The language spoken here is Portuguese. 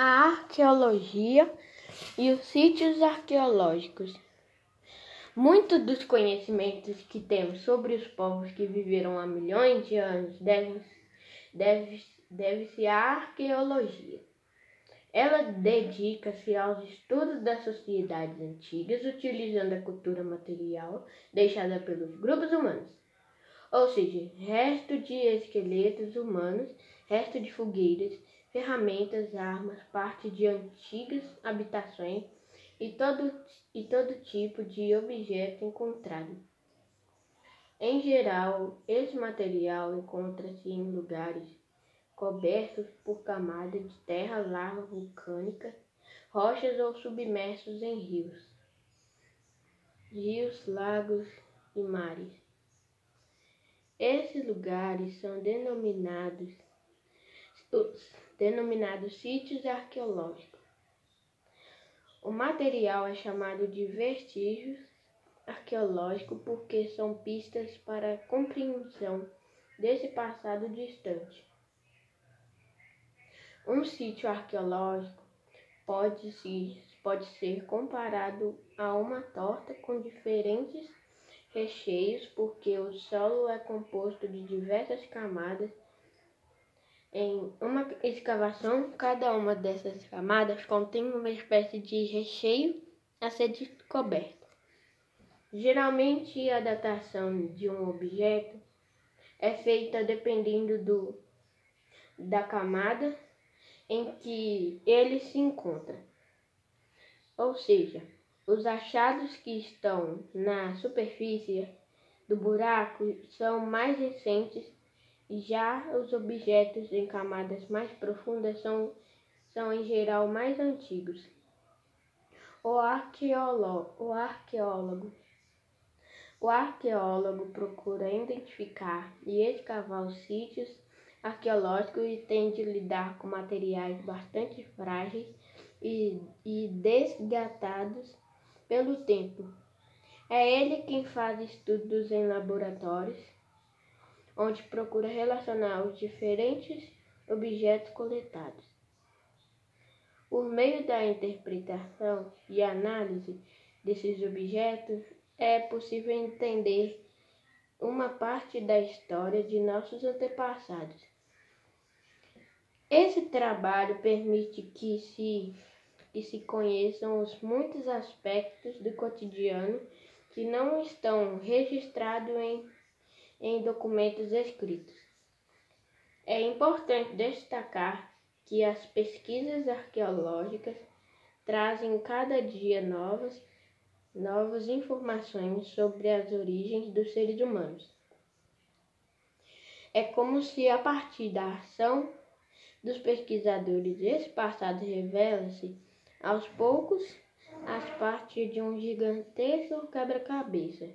a arqueologia e os sítios arqueológicos. Muitos dos conhecimentos que temos sobre os povos que viveram há milhões de anos devem-se deve, deve à arqueologia. Ela dedica-se aos estudos das sociedades antigas, utilizando a cultura material deixada pelos grupos humanos, ou seja, resto de esqueletos humanos, resto de fogueiras, ferramentas, armas, parte de antigas habitações e todo, e todo tipo de objeto encontrado. Em geral, esse material encontra-se em lugares cobertos por camadas de terra larga vulcânica, rochas ou submersos em rios, rios, lagos e mares. Esses lugares são denominados denominados sítios arqueológicos. O material é chamado de vestígios arqueológicos porque são pistas para a compreensão desse passado distante. Um sítio arqueológico pode, se, pode ser comparado a uma torta com diferentes recheios porque o solo é composto de diversas camadas em uma escavação, cada uma dessas camadas contém uma espécie de recheio a ser descoberto. Geralmente, a datação de um objeto é feita dependendo do, da camada em que ele se encontra. Ou seja, os achados que estão na superfície do buraco são mais recentes já os objetos em camadas mais profundas são, são em geral mais antigos. O arqueólogo, o arqueólogo, o arqueólogo procura identificar e escavar os sítios arqueológicos e tem de lidar com materiais bastante frágeis e, e desgatados pelo tempo. É ele quem faz estudos em laboratórios onde procura relacionar os diferentes objetos coletados. Por meio da interpretação e análise desses objetos, é possível entender uma parte da história de nossos antepassados. Esse trabalho permite que se, que se conheçam os muitos aspectos do cotidiano que não estão registrados em em documentos escritos. É importante destacar que as pesquisas arqueológicas trazem cada dia novas, novas informações sobre as origens dos seres humanos. É como se a partir da ação dos pesquisadores esse passado revela-se aos poucos as partes de um gigantesco quebra-cabeça